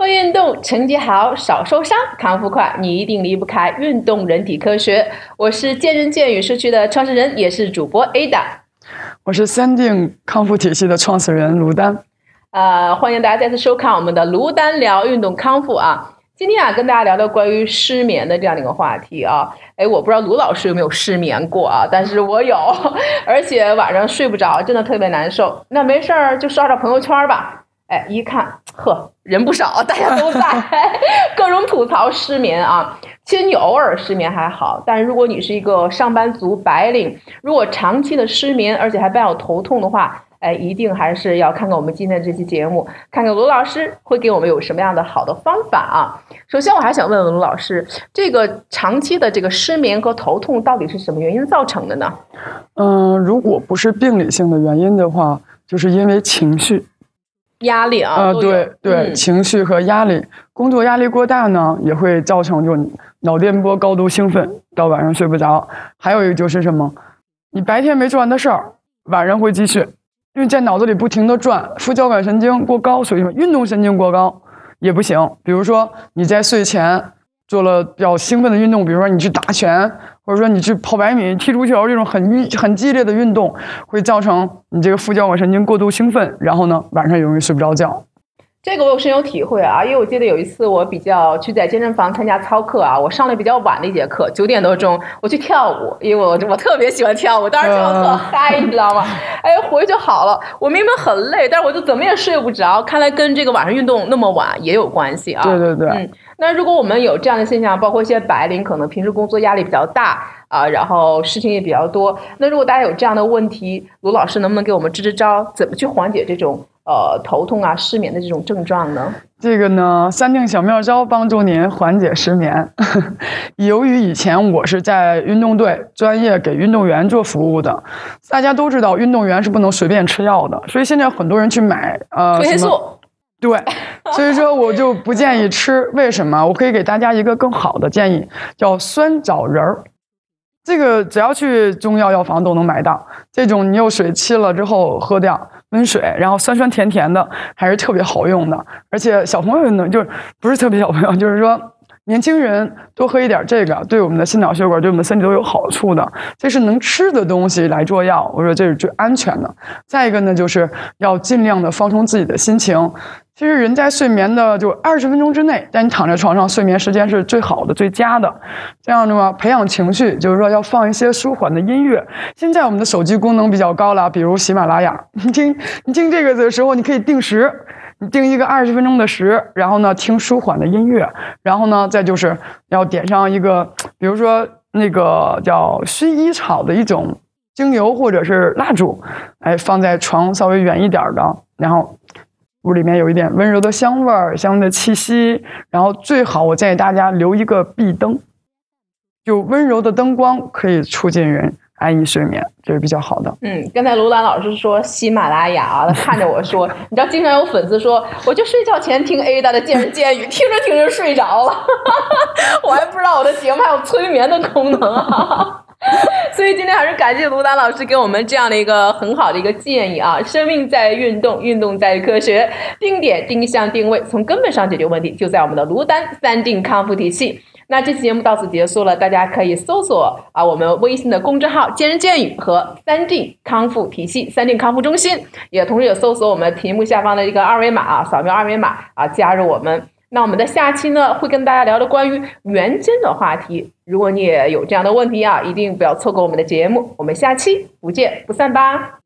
会运动，成绩好，少受伤，康复快，你一定离不开运动人体科学。我是健人健语社区的创始人，也是主播 Ada。我是三定康复体系的创始人卢丹。呃，欢迎大家再次收看我们的卢丹聊运动康复啊。今天啊，跟大家聊聊关于失眠的这样的一个话题啊。哎，我不知道卢老师有没有失眠过啊，但是我有，而且晚上睡不着，真的特别难受。那没事儿就刷刷朋友圈吧。哎，一看，呵，人不少，大家都在，各种吐槽失眠啊。其实你偶尔失眠还好，但如果你是一个上班族白领，如果长期的失眠，而且还伴有头痛的话，哎，一定还是要看看我们今天的这期节目，看看卢老师会给我们有什么样的好的方法啊。首先，我还想问问卢老师，这个长期的这个失眠和头痛到底是什么原因造成的呢？嗯，如果不是病理性的原因的话，就是因为情绪。压力啊，呃，对对，情绪和压力，工作压力过大呢，也会造成就脑电波高度兴奋，到晚上睡不着。还有一个就是什么，你白天没做完的事儿，晚上会继续，因为在脑子里不停的转，副交感神经过高，所以说运动神经过高也不行。比如说你在睡前。做了比较兴奋的运动，比如说你去打拳，或者说你去跑百米、踢足球这种很运很激烈的运动，会造成你这个副交感神经过度兴奋，然后呢晚上容易睡不着觉。这个我有深有体会啊，因为我记得有一次我比较去在健身房参加操课啊，我上了比较晚的一节课，九点多钟我去跳舞，因为我我特别喜欢跳舞，当时跳的特嗨，你知道吗？哎，回去就好了。我明明很累，但是我就怎么也睡不着，看来跟这个晚上运动那么晚也有关系啊。对对对，嗯。那如果我们有这样的现象，包括一些白领，可能平时工作压力比较大啊，然后事情也比较多。那如果大家有这样的问题，卢老师能不能给我们支支招，怎么去缓解这种呃头痛啊、失眠的这种症状呢？这个呢，三定小妙招帮助您缓解失眠。由于以前我是在运动队专业给运动员做服务的，大家都知道运动员是不能随便吃药的，所以现在很多人去买呃什么。对，所以说我就不建议吃。为什么？我可以给大家一个更好的建议，叫酸枣仁儿。这个只要去中药药房都能买到。这种你用水沏了之后喝掉，温水，然后酸酸甜甜的，还是特别好用的。而且小朋友呢，就不是特别小朋友，就是说。年轻人多喝一点这个，对我们的心脑血管、对我们身体都有好处的。这是能吃的东西来做药，我说这是最安全的。再一个呢，就是要尽量的放松自己的心情。其实人在睡眠的就二十分钟之内，在你躺在床上，睡眠时间是最好的、最佳的。这样的话，培养情绪，就是说要放一些舒缓的音乐。现在我们的手机功能比较高了，比如喜马拉雅，你听你听这个的时候，你可以定时。你定一个二十分钟的时，然后呢听舒缓的音乐，然后呢再就是要点上一个，比如说那个叫薰衣草的一种精油或者是蜡烛，哎放在床稍微远一点的，然后屋里面有一点温柔的香味儿、香的气息，然后最好我建议大家留一个壁灯，就温柔的灯光可以促进人。安逸睡眠，这是比较好的。嗯，刚才卢兰老师说喜马拉雅啊，他看着我说，你知道，经常有粉丝说，我就睡觉前听 Ada 的见人见语，听着听着睡着了，我还不知道我的节目还有催眠的功能啊。所以今天还是感谢卢丹老师给我们这样的一个很好的一个建议啊！生命在运动，运动在于科学，定点、定向、定位，从根本上解决问题，就在我们的卢丹三定康复体系。那这期节目到此结束了，大家可以搜索啊我们微信的公众号“见人见语”和“三定康复体系”、“三定康复中心”，也同时也搜索我们屏幕下方的一个二维码啊，扫描二维码啊，加入我们。那我们的下期呢，会跟大家聊的关于圆肩的话题。如果你也有这样的问题啊，一定不要错过我们的节目。我们下期不见不散吧。